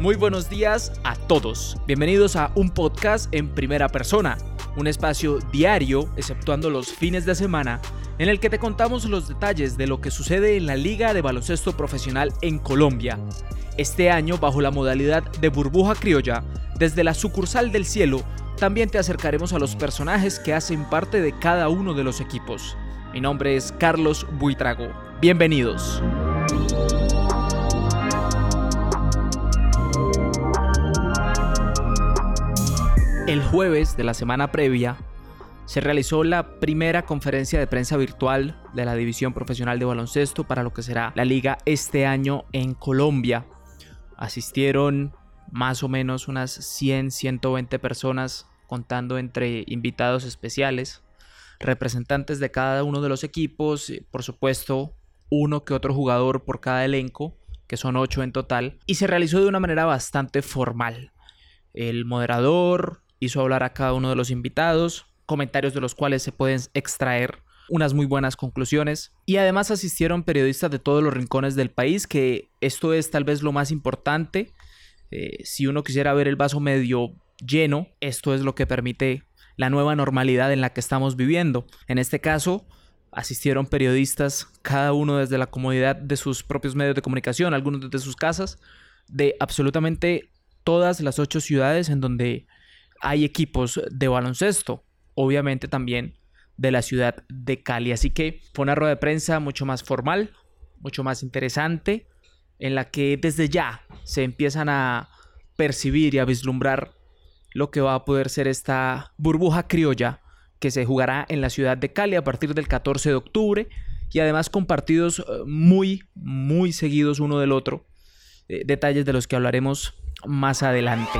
Muy buenos días a todos. Bienvenidos a un podcast en primera persona, un espacio diario, exceptuando los fines de semana, en el que te contamos los detalles de lo que sucede en la Liga de Baloncesto Profesional en Colombia. Este año, bajo la modalidad de burbuja criolla, desde la sucursal del cielo, también te acercaremos a los personajes que hacen parte de cada uno de los equipos. Mi nombre es Carlos Buitrago. Bienvenidos. El jueves de la semana previa se realizó la primera conferencia de prensa virtual de la División Profesional de Baloncesto para lo que será la liga este año en Colombia. Asistieron más o menos unas 100, 120 personas contando entre invitados especiales, representantes de cada uno de los equipos, por supuesto uno que otro jugador por cada elenco, que son ocho en total, y se realizó de una manera bastante formal. El moderador, hizo hablar a cada uno de los invitados, comentarios de los cuales se pueden extraer unas muy buenas conclusiones. Y además asistieron periodistas de todos los rincones del país, que esto es tal vez lo más importante. Eh, si uno quisiera ver el vaso medio lleno, esto es lo que permite la nueva normalidad en la que estamos viviendo. En este caso, asistieron periodistas, cada uno desde la comodidad de sus propios medios de comunicación, algunos desde sus casas, de absolutamente todas las ocho ciudades en donde hay equipos de baloncesto, obviamente también de la ciudad de Cali. Así que fue una rueda de prensa mucho más formal, mucho más interesante, en la que desde ya se empiezan a percibir y a vislumbrar lo que va a poder ser esta burbuja criolla que se jugará en la ciudad de Cali a partir del 14 de octubre y además con partidos eh, muy, muy seguidos uno del otro, eh, detalles de los que hablaremos más adelante.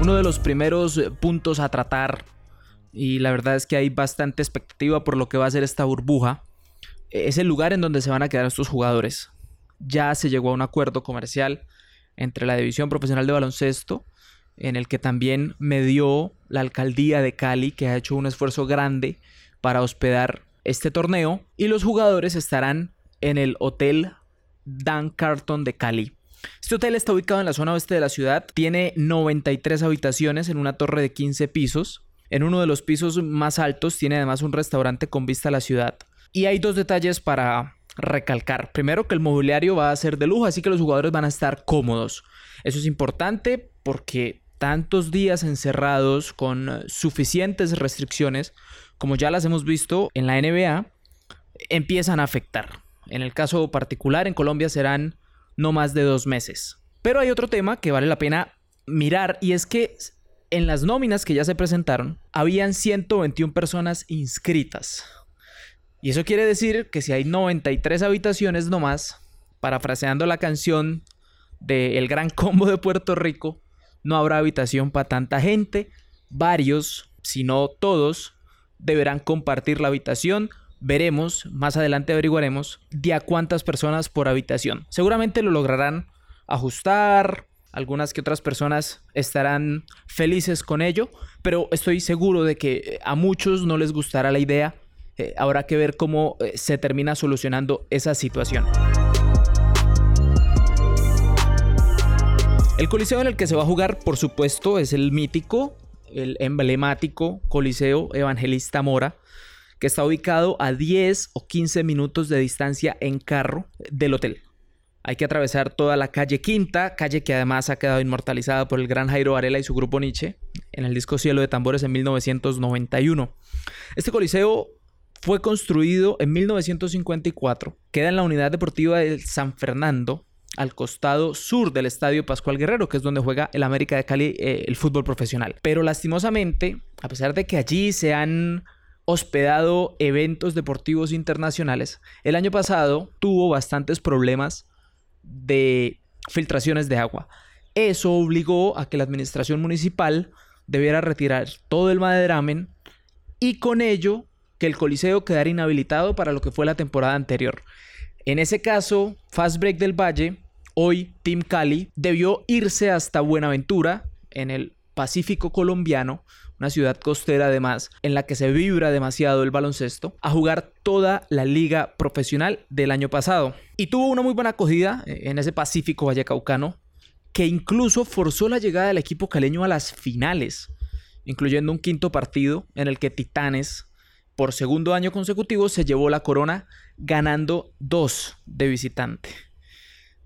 Uno de los primeros eh, puntos a tratar, y la verdad es que hay bastante expectativa por lo que va a ser esta burbuja, es el lugar en donde se van a quedar estos jugadores. Ya se llegó a un acuerdo comercial entre la División Profesional de Baloncesto, en el que también me dio la alcaldía de Cali, que ha hecho un esfuerzo grande para hospedar este torneo, y los jugadores estarán en el Hotel Dan Carton de Cali. Este hotel está ubicado en la zona oeste de la ciudad, tiene 93 habitaciones en una torre de 15 pisos. En uno de los pisos más altos tiene además un restaurante con vista a la ciudad. Y hay dos detalles para recalcar. Primero que el mobiliario va a ser de lujo, así que los jugadores van a estar cómodos. Eso es importante porque tantos días encerrados con suficientes restricciones, como ya las hemos visto en la NBA, empiezan a afectar. En el caso particular, en Colombia serán no más de dos meses. Pero hay otro tema que vale la pena mirar y es que en las nóminas que ya se presentaron, habían 121 personas inscritas. Y eso quiere decir que si hay 93 habitaciones nomás, parafraseando la canción de El Gran Combo de Puerto Rico, no habrá habitación para tanta gente. Varios, si no todos, deberán compartir la habitación veremos, más adelante averiguaremos, de a cuántas personas por habitación. Seguramente lo lograrán ajustar, algunas que otras personas estarán felices con ello, pero estoy seguro de que eh, a muchos no les gustará la idea. Eh, habrá que ver cómo eh, se termina solucionando esa situación. El coliseo en el que se va a jugar, por supuesto, es el mítico, el emblemático Coliseo Evangelista Mora, que está ubicado a 10 o 15 minutos de distancia en carro del hotel. Hay que atravesar toda la calle Quinta, calle que además ha quedado inmortalizada por el gran Jairo Varela y su grupo Nietzsche en el disco Cielo de Tambores en 1991. Este coliseo fue construido en 1954, queda en la unidad deportiva de San Fernando, al costado sur del Estadio Pascual Guerrero, que es donde juega el América de Cali eh, el fútbol profesional. Pero lastimosamente, a pesar de que allí se han hospedado eventos deportivos internacionales, el año pasado tuvo bastantes problemas de filtraciones de agua. Eso obligó a que la administración municipal debiera retirar todo el maderamen y con ello que el coliseo quedara inhabilitado para lo que fue la temporada anterior. En ese caso, Fast Break del Valle, hoy Team Cali, debió irse hasta Buenaventura en el Pacífico colombiano, una ciudad costera además, en la que se vibra demasiado el baloncesto, a jugar toda la liga profesional del año pasado. Y tuvo una muy buena acogida eh, en ese Pacífico Vallecaucano, que incluso forzó la llegada del equipo caleño a las finales, incluyendo un quinto partido en el que Titanes, por segundo año consecutivo, se llevó la corona ganando dos de visitante.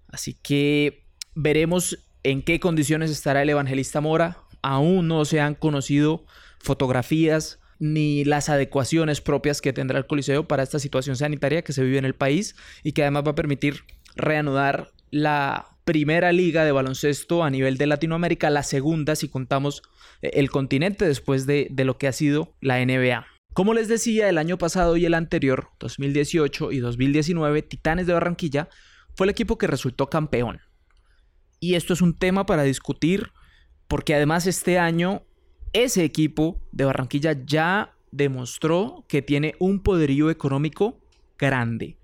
Así que veremos en qué condiciones estará el evangelista Mora, aún no se han conocido fotografías ni las adecuaciones propias que tendrá el Coliseo para esta situación sanitaria que se vive en el país y que además va a permitir reanudar la primera liga de baloncesto a nivel de Latinoamérica, la segunda si contamos eh, el continente después de, de lo que ha sido la NBA. Como les decía, el año pasado y el anterior, 2018 y 2019, Titanes de Barranquilla fue el equipo que resultó campeón. Y esto es un tema para discutir porque además este año ese equipo de Barranquilla ya demostró que tiene un poderío económico grande,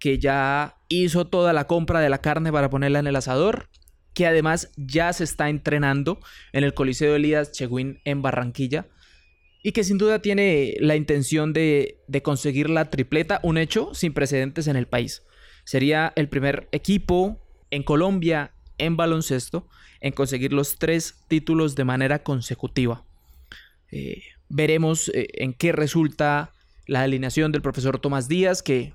que ya hizo toda la compra de la carne para ponerla en el asador, que además ya se está entrenando en el Coliseo Elías Cheguín en Barranquilla y que sin duda tiene la intención de, de conseguir la tripleta, un hecho sin precedentes en el país. Sería el primer equipo en Colombia en baloncesto en conseguir los tres títulos de manera consecutiva. Eh, veremos eh, en qué resulta la alineación del profesor Tomás Díaz, que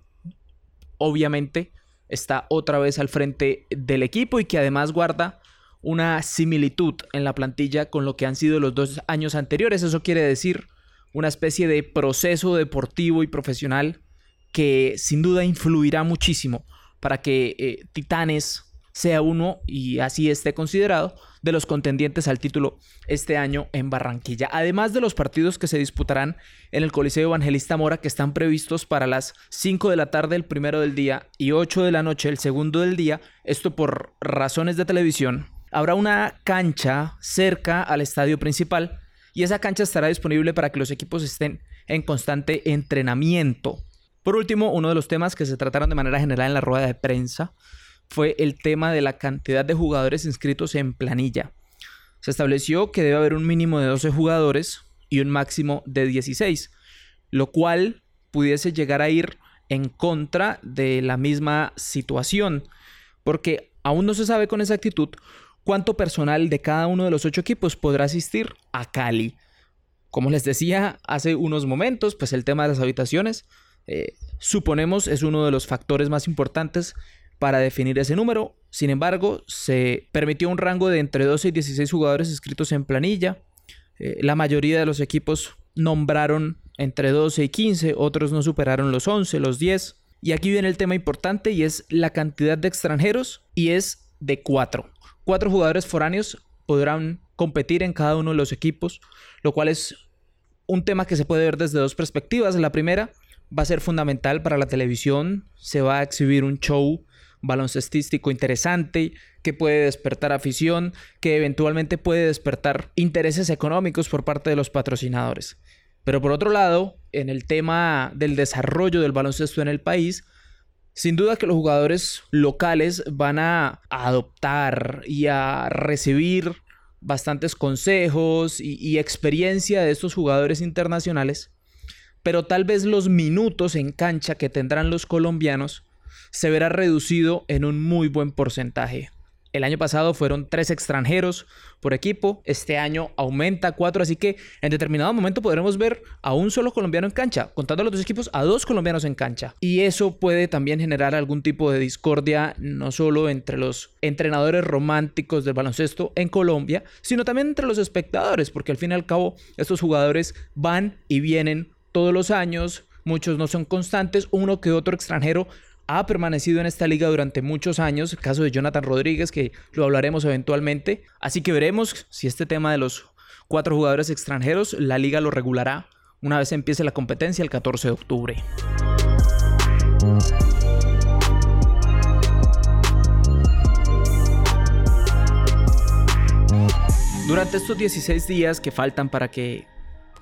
obviamente está otra vez al frente del equipo y que además guarda una similitud en la plantilla con lo que han sido los dos años anteriores. Eso quiere decir una especie de proceso deportivo y profesional que sin duda influirá muchísimo para que eh, Titanes sea uno, y así esté considerado, de los contendientes al título este año en Barranquilla. Además de los partidos que se disputarán en el Coliseo Evangelista Mora, que están previstos para las 5 de la tarde el primero del día y 8 de la noche el segundo del día, esto por razones de televisión, habrá una cancha cerca al estadio principal y esa cancha estará disponible para que los equipos estén en constante entrenamiento. Por último, uno de los temas que se trataron de manera general en la rueda de prensa fue el tema de la cantidad de jugadores inscritos en planilla. Se estableció que debe haber un mínimo de 12 jugadores y un máximo de 16, lo cual pudiese llegar a ir en contra de la misma situación, porque aún no se sabe con exactitud cuánto personal de cada uno de los ocho equipos podrá asistir a Cali. Como les decía hace unos momentos, pues el tema de las habitaciones, eh, suponemos, es uno de los factores más importantes para definir ese número. Sin embargo, se permitió un rango de entre 12 y 16 jugadores inscritos en planilla. Eh, la mayoría de los equipos nombraron entre 12 y 15, otros no superaron los 11, los 10. Y aquí viene el tema importante y es la cantidad de extranjeros y es de 4. Cuatro jugadores foráneos podrán competir en cada uno de los equipos, lo cual es un tema que se puede ver desde dos perspectivas. La primera va a ser fundamental para la televisión, se va a exhibir un show baloncestístico interesante, que puede despertar afición, que eventualmente puede despertar intereses económicos por parte de los patrocinadores. Pero por otro lado, en el tema del desarrollo del baloncesto en el país, sin duda que los jugadores locales van a adoptar y a recibir bastantes consejos y, y, experiencia de estos jugadores internacionales, pero tal vez los minutos en cancha que tendrán los colombianos se verá reducido en un muy buen porcentaje. El año pasado fueron tres extranjeros por equipo, este año aumenta a cuatro, así que en determinado momento podremos ver a un solo colombiano en cancha, contando a los dos equipos a dos colombianos en cancha. Y eso puede también generar algún tipo de discordia, no solo entre los entrenadores románticos del baloncesto en Colombia, sino también entre los espectadores, porque al fin y al cabo estos jugadores van y vienen todos los años, muchos no son constantes, uno que otro extranjero ha permanecido en esta liga durante muchos años, el caso de Jonathan Rodríguez, que lo hablaremos eventualmente. Así que veremos si este tema de los cuatro jugadores extranjeros, la liga lo regulará una vez empiece la competencia el 14 de octubre. Durante estos 16 días que faltan para que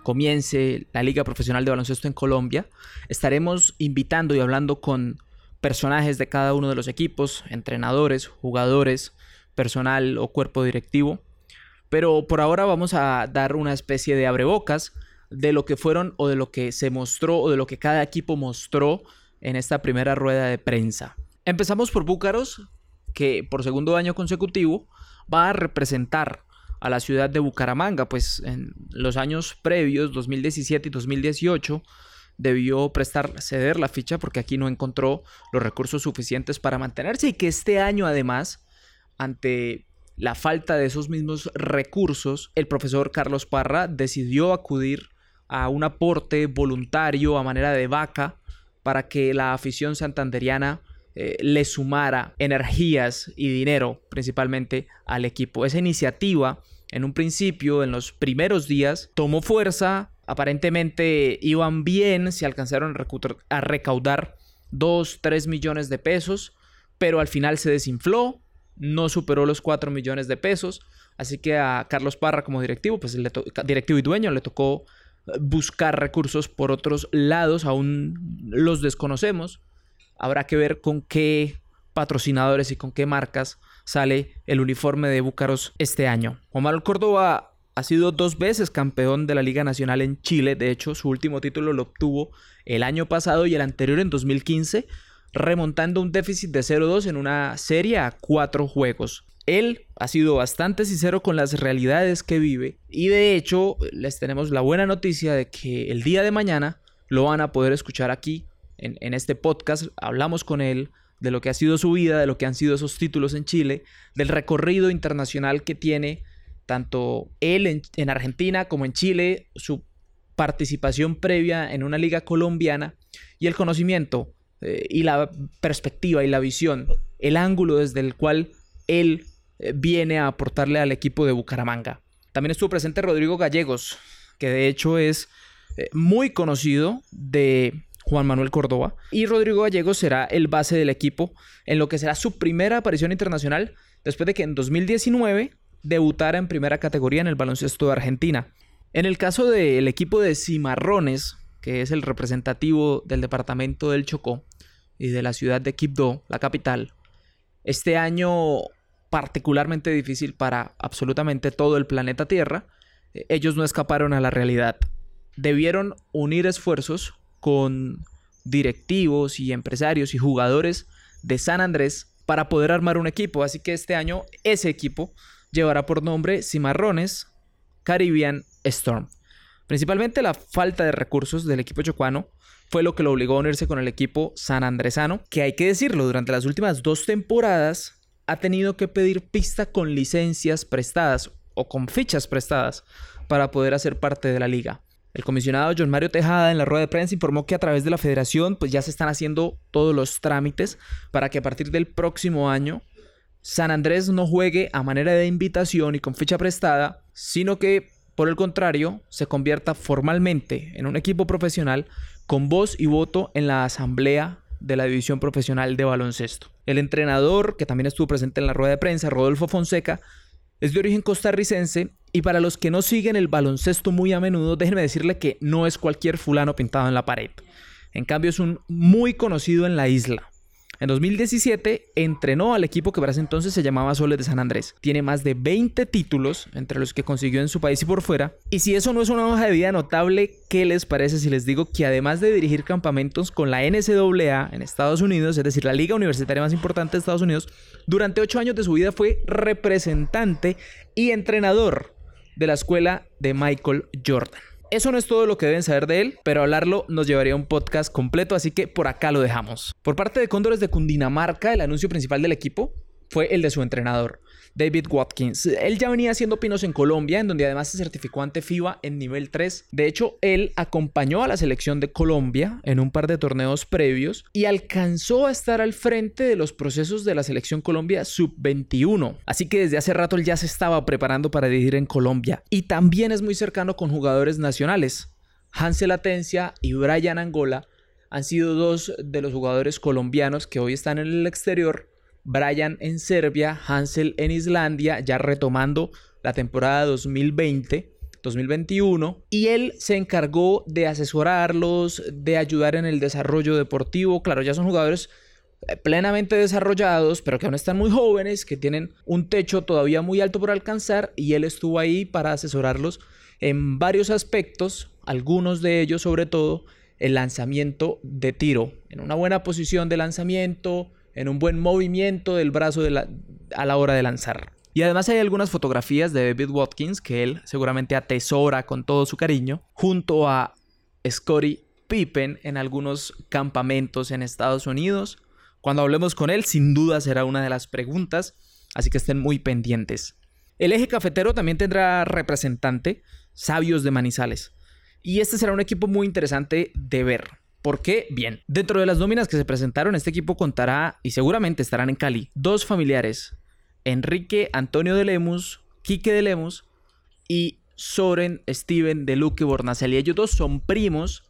comience la Liga Profesional de Baloncesto en Colombia, estaremos invitando y hablando con personajes de cada uno de los equipos, entrenadores, jugadores, personal o cuerpo directivo, Pero por ahora vamos a dar una especie de abrebocas de lo que fueron o de lo que se mostró o de lo que cada equipo mostró en esta primera rueda de prensa. Empezamos por Búcaros, que por segundo año consecutivo va a representar a la ciudad de Bucaramanga, pues en los años previos, 2017 y 2018, debió prestar, ceder la ficha porque aquí no encontró los recursos suficientes para mantenerse y que este año además, ante la falta de esos mismos recursos, el profesor Carlos Parra decidió acudir a un aporte voluntario a manera de vaca para que la afición santanderiana eh, le sumara energías y dinero principalmente al equipo. Esa iniciativa en un principio, en los primeros días, tomó fuerza, aparentemente iban bien, se alcanzaron a recaudar 2, 3 millones de pesos, pero al final se desinfló, no superó los 4 millones de pesos, así que a Carlos Parra como directivo, pues le directivo y dueño le tocó buscar recursos por otros lados, aún los desconocemos. Habrá que ver con qué patrocinadores y con qué marcas sale el uniforme de Búcaros este año. Omar Córdoba ha sido dos veces campeón de la Liga Nacional en Chile. De hecho, su último título lo obtuvo el año pasado y el anterior en 2015, remontando un déficit de 0-2 en una serie a cuatro juegos. Él ha sido bastante sincero con las realidades que vive y de hecho les tenemos la buena noticia de que el día de mañana lo van a poder escuchar aquí en, en este podcast. Hablamos con él, de lo que ha sido su vida, de lo que han sido esos títulos en Chile, del recorrido internacional que tiene tanto él en, Argentina como en Chile, su participación previa en una liga colombiana y el conocimiento eh, y la perspectiva y la visión, el ángulo desde el cual él eh, viene a aportarle al equipo de Bucaramanga. También estuvo presente Rodrigo Gallegos, que de hecho es eh, muy conocido de Juan Manuel Córdoba. Y Rodrigo Gallegos será el base del equipo en lo que será su primera aparición internacional después de que en 2019 debutara en primera categoría en el baloncesto de Argentina. En el caso del equipo de Cimarrones, que es el representativo del departamento del Chocó y de la ciudad de Quibdó, la capital, este año particularmente difícil para absolutamente todo el planeta Tierra, ellos no escaparon a la realidad. Debieron unir esfuerzos con directivos y empresarios y jugadores de San Andrés para poder armar un equipo. Así que este año ese equipo llevará por nombre Cimarrones Caribbean Storm. Principalmente la falta de recursos del equipo chocuano fue lo que lo obligó a unirse con el equipo san andresano, que hay que decirlo, durante las últimas dos temporadas ha tenido que pedir pista con licencias prestadas o con fichas prestadas para poder hacer parte de la liga. El comisionado John Mario Tejada en la rueda de prensa informó que a través de la federación pues ya se están haciendo todos los trámites para que a partir del próximo año San Andrés no juegue a manera de invitación y con ficha prestada, sino que por el contrario se convierta formalmente en un equipo profesional con voz y voto en la asamblea de la división profesional de baloncesto. El entrenador, que también estuvo presente en la rueda de prensa, Rodolfo Fonseca, es de origen costarricense y para los que no siguen el baloncesto muy a menudo, déjenme decirle que no es cualquier fulano pintado en la pared. En cambio, es un muy conocido en la isla. En 2017 entrenó al equipo que para ese entonces se llamaba Soles de San Andrés. Tiene más de 20 títulos, entre los que consiguió en su país y por fuera. Y si eso no es una hoja de vida notable, ¿qué les parece si les digo que además de dirigir campamentos con la NCAA en Estados Unidos, es decir, la liga universitaria más importante de Estados Unidos, durante 8 años de su vida fue representante y entrenador de la escuela de Michael Jordan? Eso no es todo lo que deben saber de él, pero hablarlo nos llevaría a un podcast completo, así que por acá lo dejamos. Por parte de Cóndores de Cundinamarca, el anuncio principal del equipo fue el de su entrenador, David Watkins. Él ya venía haciendo pinos en Colombia, en donde además se certificó ante FIBA en nivel 3. De hecho, él acompañó a la selección de Colombia en un par de torneos previos y alcanzó a estar al frente de los procesos de la selección Colombia sub-21. Así que desde hace rato él ya se estaba preparando para dirigir en Colombia. Y también es muy cercano con jugadores nacionales. Hansel Atencia y Brian Angola han sido dos de los jugadores colombianos que hoy están en el exterior Brian en Serbia, Hansel en Islandia, ya retomando la temporada 2020. 2021 y él se encargó de asesorarlos, de ayudar en el desarrollo deportivo. Claro, ya son jugadores eh, plenamente desarrollados, pero que aún están muy jóvenes, que tienen un techo todavía muy alto por alcanzar y él estuvo ahí para asesorarlos en varios aspectos, algunos de ellos sobre todo el lanzamiento de tiro, en una buena posición de lanzamiento, en un buen movimiento del brazo a la hora de lanzar. Y además hay algunas fotografías de David Watkins que él seguramente atesora con todo su cariño, junto a Scottie Pippen en algunos campamentos en Estados Unidos. Cuando hablemos con él, sin duda será una de las preguntas, así que estén muy pendientes. El eje cafetero también tendrá representante, Sabios de Manizales. Y este será un equipo muy interesante de ver. ¿Por qué? Bien, dentro de las nóminas que se presentaron, este equipo contará, y seguramente estarán en Cali, dos familiares, Enrique Antonio de Lemus, Quique de Lemus y Soren Steven de Luque Bornaceli. Ellos dos son primos,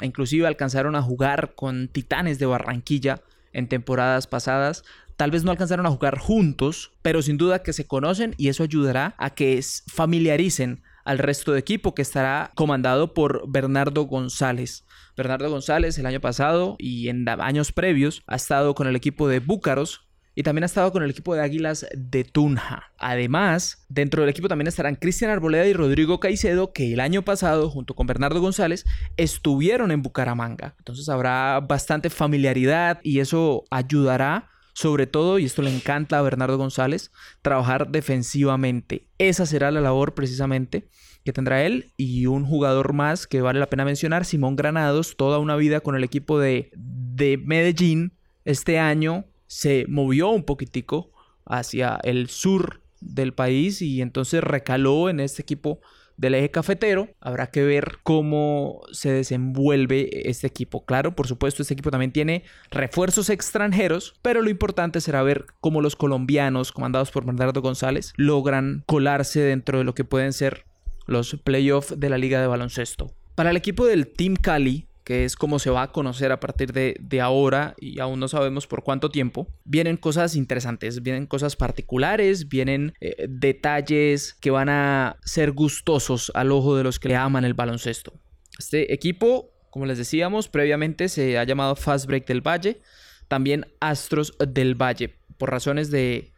e inclusive alcanzaron a jugar con Titanes de Barranquilla en temporadas pasadas. Tal vez no alcanzaron a jugar juntos, pero sin duda que se conocen y eso ayudará a que familiaricen al resto de equipo que estará comandado por Bernardo González. Bernardo González el año pasado y en años previos ha estado con el equipo de Búcaros, y también ha estado con el equipo de Águilas de Tunja. Además, dentro del equipo también estarán Cristian Arboleda y Rodrigo Caicedo, que el año pasado, junto con Bernardo González, estuvieron en Bucaramanga. Entonces habrá bastante familiaridad y eso ayudará, sobre todo, y esto le encanta a Bernardo González, trabajar defensivamente. Esa será la labor precisamente que tendrá él y un jugador más que vale la pena mencionar, Simón Granados, toda una vida con el equipo de, de Medellín. Este año se movió un poquitico hacia el sur del país y entonces recaló en este equipo del eje cafetero. Habrá que ver cómo se desenvuelve este equipo. Claro, por supuesto, este equipo también tiene refuerzos extranjeros, pero lo importante será ver cómo los colombianos, comandados por Bernardo González, logran colarse dentro de lo que pueden ser los playoffs de la Liga de Baloncesto. Para el equipo del Team Cali, que es como se va a conocer a partir de, ahora y aún no sabemos por cuánto tiempo, vienen cosas interesantes, vienen cosas particulares, vienen eh, detalles que van a ser gustosos al ojo de los que le aman el baloncesto. Este equipo, como les decíamos previamente, se ha llamado Fast Break del Valle, también Astros del Valle, por razones de,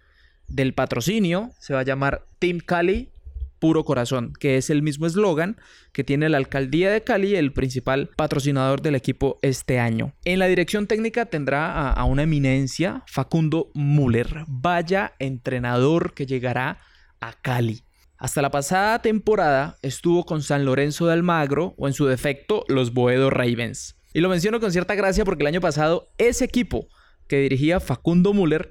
del patrocinio, se va a llamar Team Cali Puro Corazón, que es el mismo eslogan que tiene la alcaldía de Cali, el principal patrocinador del equipo este año. En la dirección técnica tendrá a, una eminencia, Facundo Müller, vaya entrenador que llegará a Cali. Hasta la pasada temporada estuvo con San Lorenzo de Almagro o en su defecto los Boedo Ravens. Y lo menciono con cierta gracia porque el año pasado ese equipo que dirigía Facundo Müller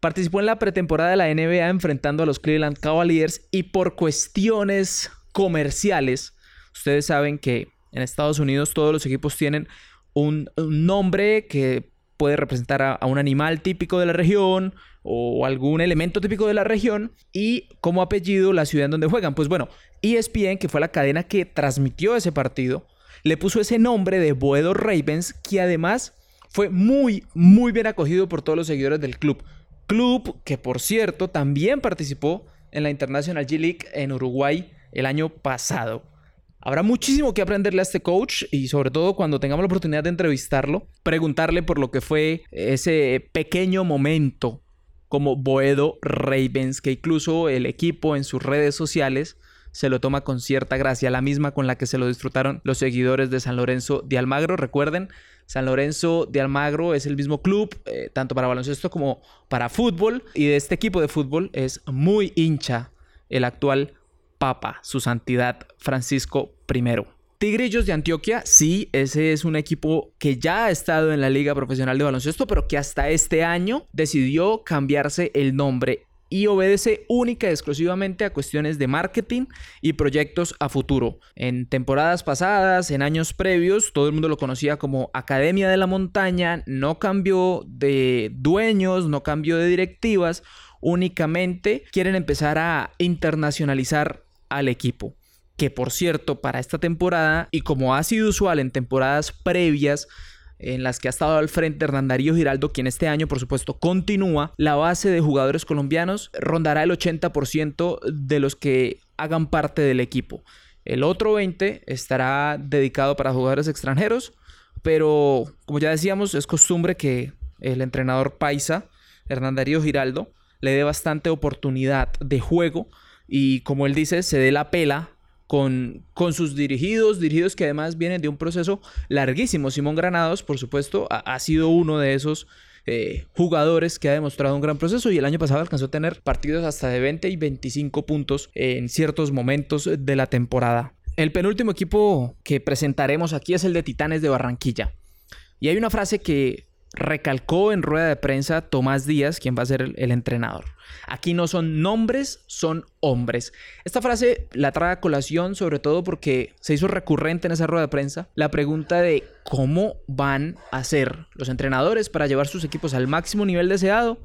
Participó en la pretemporada de la NBA enfrentando a los Cleveland Cavaliers y por cuestiones comerciales, ustedes saben que en Estados Unidos todos los equipos tienen un, nombre que puede representar a, un animal típico de la región o algún elemento típico de la región y como apellido la ciudad en donde juegan. Pues bueno, ESPN, que fue la cadena que transmitió ese partido, le puso ese nombre de Boedo Ravens que además fue muy, muy bien acogido por todos los seguidores del club. Club que por cierto también participó en la International G League en Uruguay el año pasado. Habrá muchísimo que aprenderle a este coach y sobre todo cuando tengamos la oportunidad de entrevistarlo, preguntarle por lo que fue ese pequeño momento como Boedo Ravens, que incluso el equipo en sus redes sociales se lo toma con cierta gracia, la misma con la que se lo disfrutaron los seguidores de San Lorenzo de Almagro. Recuerden, San Lorenzo de Almagro es el mismo club, eh, tanto para baloncesto como para fútbol. Y de este equipo de fútbol es muy hincha el actual Papa, su santidad Francisco I. Tigrillos de Antioquia, sí, ese es un equipo que ya ha estado en la Liga Profesional de Baloncesto, pero que hasta este año decidió cambiarse el nombre y obedece única y exclusivamente a cuestiones de marketing y proyectos a futuro. En temporadas pasadas, en años previos, todo el mundo lo conocía como Academia de la Montaña, no cambió de dueños, no cambió de directivas, únicamente quieren empezar a internacionalizar al equipo. Que por cierto, para esta temporada, y como ha sido usual en temporadas previas, en las que ha estado al frente Hernán Darío Giraldo, quien este año, por supuesto, continúa, la base de jugadores colombianos rondará el 80% de los que hagan parte del equipo. El otro 20% estará dedicado para jugadores extranjeros, pero como ya decíamos, es costumbre que el entrenador paisa, Hernán Darío Giraldo, le dé bastante oportunidad de juego y como él dice, se dé la pela con, con, sus dirigidos, dirigidos que además vienen de un proceso larguísimo. Simón Granados, por supuesto, ha, sido uno de esos eh, jugadores que ha demostrado un gran proceso y el año pasado alcanzó a tener partidos hasta de 20 y 25 puntos en ciertos momentos de la temporada. El penúltimo equipo que presentaremos aquí es el de Titanes de Barranquilla. Y hay una frase que recalcó en rueda de prensa Tomás Díaz, quien va a ser el, entrenador. Aquí no son nombres, son hombres. Esta frase la trae a colación sobre todo porque se hizo recurrente en esa rueda de prensa la pregunta de cómo van a ser los entrenadores para llevar sus equipos al máximo nivel deseado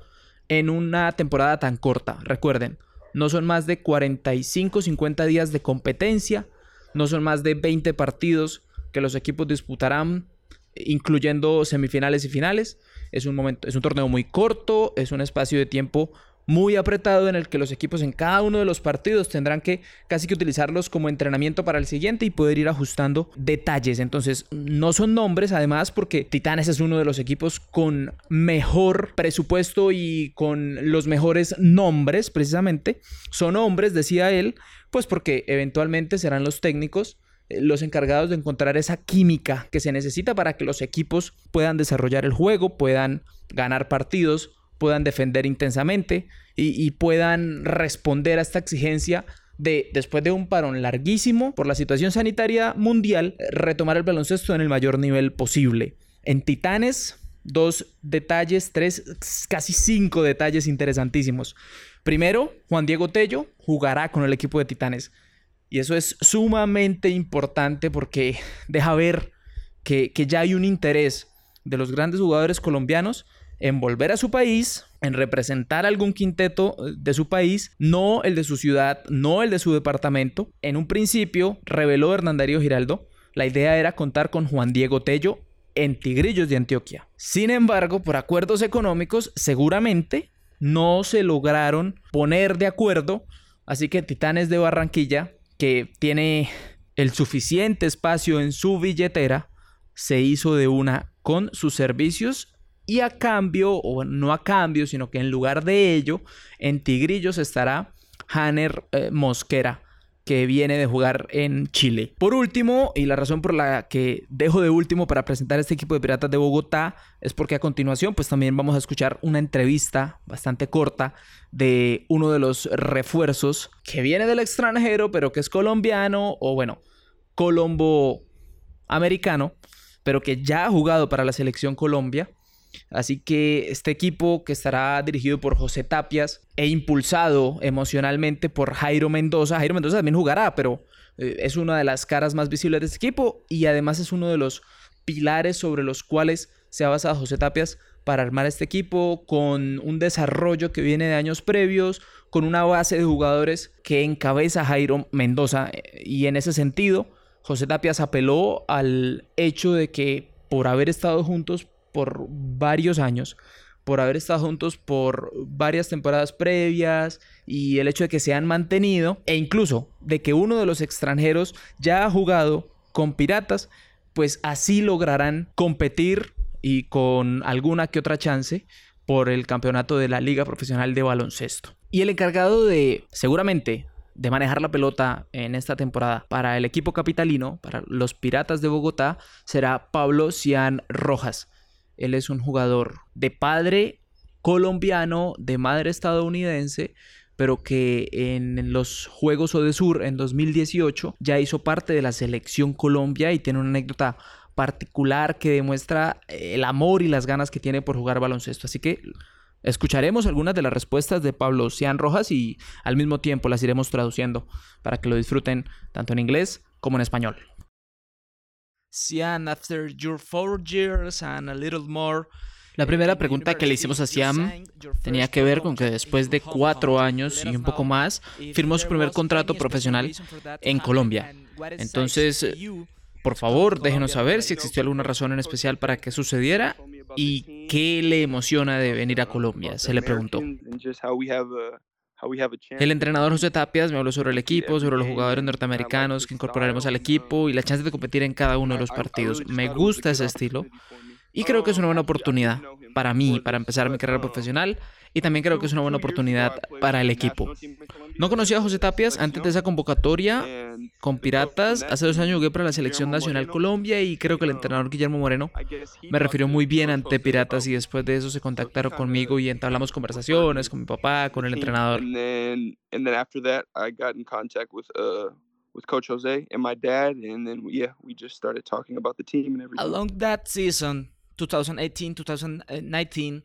en una temporada tan corta. Recuerden, no son más de 45, 50 días de competencia, no son más de 20 partidos que los equipos disputarán incluyendo semifinales y finales. Es un momento, es un torneo muy corto, es un espacio de tiempo muy apretado en el que los equipos en cada uno de los partidos tendrán que casi que utilizarlos como entrenamiento para el siguiente y poder ir ajustando detalles. Entonces, no son nombres, además, porque Titanes es uno de los equipos con mejor presupuesto y con los mejores nombres, precisamente. Son hombres, decía él, pues porque eventualmente serán los técnicos los encargados de encontrar esa química que se necesita para que los equipos puedan desarrollar el juego, puedan ganar partidos, puedan defender intensamente y, puedan responder a esta exigencia de, después de un parón larguísimo por la situación sanitaria mundial, retomar el baloncesto en el mayor nivel posible. En Titanes, dos detalles, tres, casi cinco detalles interesantísimos. Primero, Juan Diego Tello jugará con el equipo de Titanes. Y eso es sumamente importante porque deja ver que, ya hay un interés de los grandes jugadores colombianos en volver a su país, en representar algún quinteto eh, de su país, no el de su ciudad, no el de su departamento. En un principio, reveló Hernán Darío Giraldo, la idea era contar con Juan Diego Tello en Tigrillos de Antioquia. Sin embargo, por acuerdos económicos, seguramente no se lograron poner de acuerdo, así que Titanes de Barranquilla que tiene el suficiente espacio en su billetera, se hizo de una con sus servicios y a cambio, o no a cambio, sino que en lugar de ello, en Tigrillos estará Hanner eh, Mosquera, que viene de jugar en Chile. Por último, y la razón por la que dejo de último para presentar este equipo de Piratas de Bogotá es porque a continuación pues también vamos a escuchar una entrevista bastante corta de uno de los refuerzos que viene del extranjero pero que es colombiano o bueno, colombo americano, pero que ya ha jugado para la selección Colombia Así que este equipo que estará dirigido por José Tapias e impulsado emocionalmente por Jairo Mendoza. Jairo Mendoza también jugará, pero eh, es una de las caras más visibles de este equipo y además es uno de los pilares sobre los cuales se ha basado José Tapias para armar este equipo con un desarrollo que viene de años previos, con una base de jugadores que encabeza Jairo Mendoza. Y en ese sentido, José Tapias apeló al hecho de que por haber estado juntos por varios años, por haber estado juntos por varias temporadas previas y el hecho de que se han mantenido e incluso de que uno de los extranjeros ya ha jugado con Piratas, pues así lograrán competir y con alguna que otra chance por el campeonato de la Liga Profesional de Baloncesto. Y el encargado de, seguramente, de manejar la pelota en esta temporada para el equipo capitalino, para los Piratas de Bogotá, será Pablo Cian Rojas. Él es un jugador de padre colombiano, de madre estadounidense, pero que en los Juegos Odesur en 2018 ya hizo parte de la selección Colombia y tiene una anécdota particular que demuestra el amor y las ganas que tiene por jugar baloncesto. Así que escucharemos algunas de las respuestas de Pablo Cian Rojas y al mismo tiempo las iremos traduciendo para que lo disfruten tanto en inglés como en español. Sian, after your four years and a little more. La primera pregunta que le hicimos a Siam tenía que ver con que después de cuatro años y un poco más firmó su primer contrato profesional en Colombia. Entonces, por favor, déjenos saber si existió alguna razón en especial para que sucediera y qué le emociona de venir a Colombia, se le preguntó. El entrenador José Tapias me habló sobre el equipo, sobre los jugadores norteamericanos que incorporaremos al equipo y la chance de competir en cada uno de los partidos. Me gusta ese estilo y creo que es una buena oportunidad. para mí, para empezar mi carrera profesional y también creo que es una buena oportunidad para el equipo. No conocía a José Tapias antes de esa convocatoria con Piratas. Hace dos años jugué para la Selección Nacional Colombia y creo que el entrenador Guillermo Moreno me refirió muy bien ante Piratas y después de eso se contactaron conmigo y entablamos conversaciones con mi papá, con el entrenador. with Coach Jose and my dad, and then yeah, we just started talking about the team and everything. Along that season, 2018, 2019,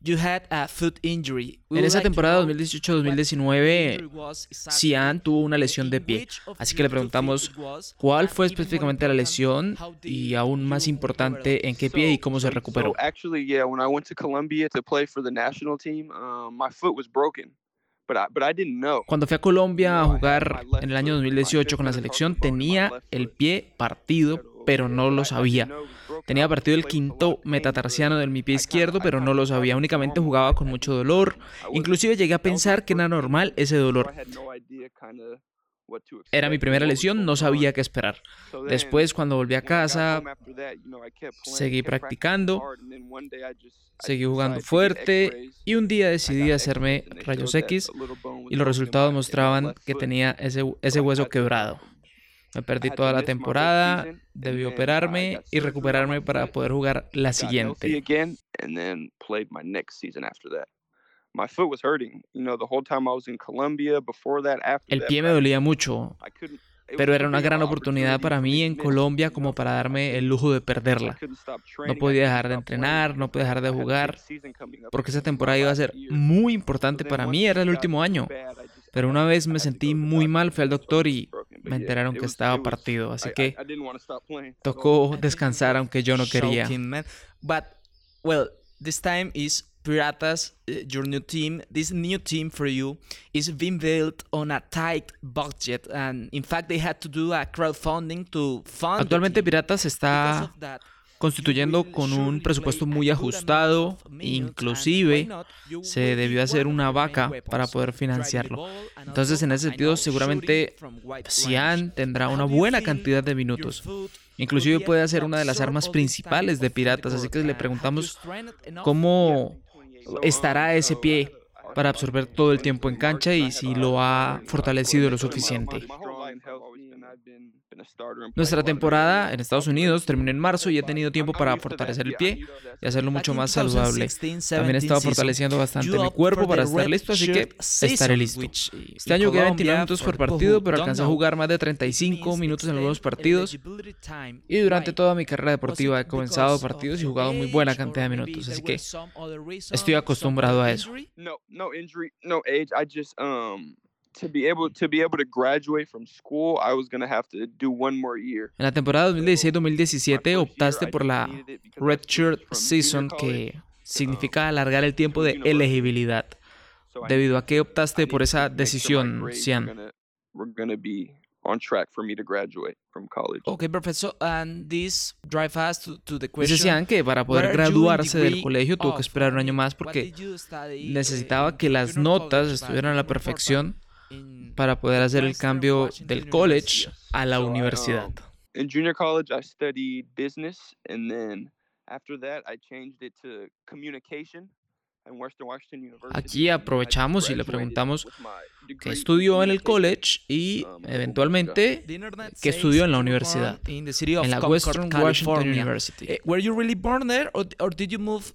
you had a foot injury. en esa temporada 2018-2019, Cian tuvo una lesión de pie. Así que le preguntamos cuál fue específicamente la lesión y aún más importante en qué pie y cómo se recuperó. Actually, yeah, when I went to Colombia to play for the national team, my foot was broken. Cuando fui a Colombia a jugar en el año 2018 con la selección, tenía el pie partido, pero no lo sabía. Tenía partido el quinto metatarsiano de mi pie izquierdo, pero no lo sabía. Únicamente jugaba con mucho dolor. Inclusive llegué a pensar que era normal ese dolor. Era mi primera lesión, no sabía qué esperar. Después, cuando volví a casa, seguí practicando, seguí jugando fuerte y un día decidí hacerme rayos X y los resultados mostraban que tenía ese, ese hueso quebrado. Me perdí toda la temporada, debí operarme y recuperarme para poder jugar la siguiente. El pie me dolía mucho, pero era una gran oportunidad para mí en Colombia como para darme el lujo de perderla. No podía dejar de entrenar, no podía dejar de jugar, porque esa temporada iba a ser muy importante para mí, era el último año. Pero una vez me sentí muy mal, fui al doctor y me enteraron que estaba partido, así que tocó descansar aunque yo no quería. But well, this time is Piratas, eh, your new team, this new team for you is being built on a tight budget and in fact they had to do a crowdfunding to fund Actualmente Piratas está constituyendo con un presupuesto muy ajustado, inclusive se debió hacer una vaca para poder financiarlo. Entonces, en ese sentido, seguramente Cian tendrá una buena cantidad de minutos. Inclusive puede ser una de las armas principales de Piratas, así que le preguntamos cómo estará ese pie para absorber todo el tiempo en cancha y si lo ha fortalecido lo suficiente. Nuestra temporada en Estados Unidos terminó en marzo y he tenido tiempo para fortalecer el pie y hacerlo mucho más saludable. También he estado fortaleciendo bastante mi cuerpo para estar listo, así que estaré listo. Este año jugué 29 minutos por partido, pero alcancé a jugar más de 35 minutos en algunos partidos. Y durante toda mi carrera deportiva he comenzado partidos y jugado muy buena cantidad de minutos, así que estoy acostumbrado a eso. En la temporada 2016-2017 optaste por la redshirt season que significa alargar el tiempo de elegibilidad. ¿Debido a qué optaste por esa decisión, Cian? Ok, profesor, and this drive us to, the question. Decían que para poder graduarse del colegio tuvo que esperar un año más porque necesitaba que las notas estuvieran a la perfección para poder hacer el cambio del college a la universidad. En junior college I studied business and then after that I changed it to communication. Aquí aprovechamos y le preguntamos qué estudió en el college y um, eventualmente qué estudió en la universidad, en la Western Washington University. Eh, were you really born there or did you move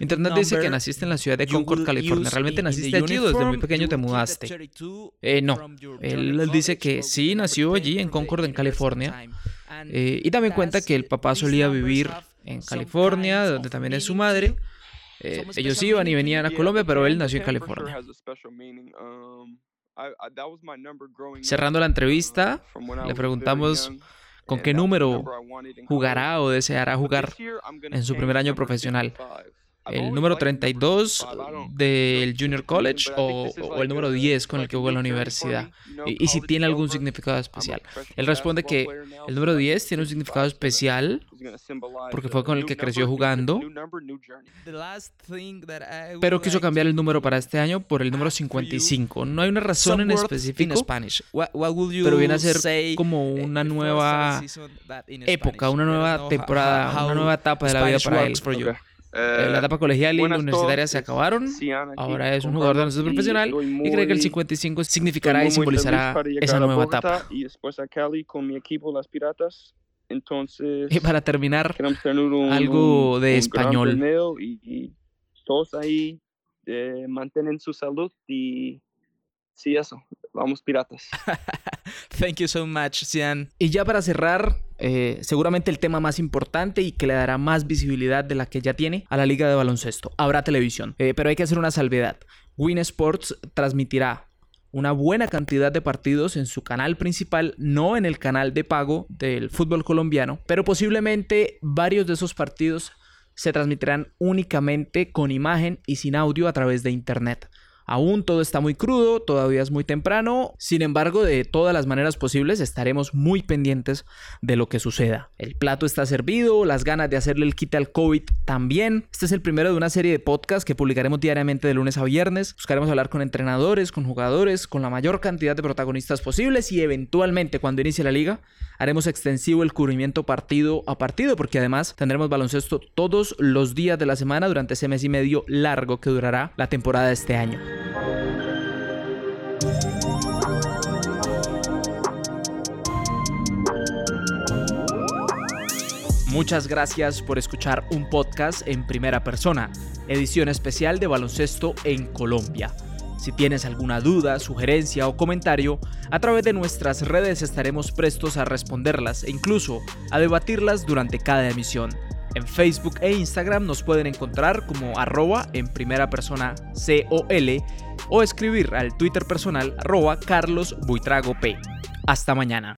Internet dice que naciste en la ciudad de Concord, California. ¿Realmente naciste allí o desde muy pequeño te mudaste? Eh, no. Él dice que sí, nació allí en Concord, en California. Eh, y también cuenta que el papá solía vivir en California, donde también es su madre. Eh, ellos iban y venían a Colombia, pero él nació en California. Cerrando la entrevista, le preguntamos con qué número jugará o deseará jugar en su primer año profesional. El número 32 del Junior College o, el número 10 con el que jugó en la universidad. Y, si tiene algún significado especial. Él responde que el número 10 tiene un significado especial porque fue con el que creció jugando. Pero quiso cambiar el número para este año por el número 55. No hay una razón en específico, pero viene a ser como una nueva época, una nueva temporada, una nueva etapa de la vida para él. Eh, la etapa colegial y universitaria se acabaron. Ahora es un jugador de baloncesto profesional y cree que el 55 significará y simbolizará esa nueva etapa. Y después a Cali con mi equipo, las Piratas. Entonces, y para terminar, algo de español. Y, todos ahí eh, mantienen su salud y sí, eso. Vamos, piratas. Thank you so much, Cian. Y ya para cerrar, eh, seguramente el tema más importante y que le dará más visibilidad de la que ya tiene a la liga de baloncesto. Habrá televisión, eh, pero hay que hacer una salvedad. Win Sports transmitirá una buena cantidad de partidos en su canal principal, no en el canal de pago del fútbol colombiano, pero posiblemente varios de esos partidos se transmitirán únicamente con imagen y sin audio a través de internet. Aún todo está muy crudo, todavía es muy temprano, sin embargo, de todas las maneras posibles estaremos muy pendientes de lo que suceda. El plato está servido, las ganas de hacerle el quite al COVID también. Este es el primero de una serie de podcasts que publicaremos diariamente de lunes a viernes. Buscaremos hablar con entrenadores, con jugadores, con la mayor cantidad de protagonistas posibles y eventualmente cuando inicie la liga haremos extensivo el cubrimiento partido a partido porque además tendremos baloncesto todos los días de la semana durante ese mes y medio largo que durará la temporada de este año. Muchas gracias por escuchar un podcast en primera persona, edición especial de baloncesto en Colombia. Si tienes alguna duda, sugerencia o comentario, a través de nuestras redes estaremos prestos a responderlas e incluso a debatirlas durante cada emisión. En Facebook e Instagram nos pueden encontrar como arroba en primera persona COL o escribir al Twitter personal arroba Carlos Buitrago P. Hasta mañana.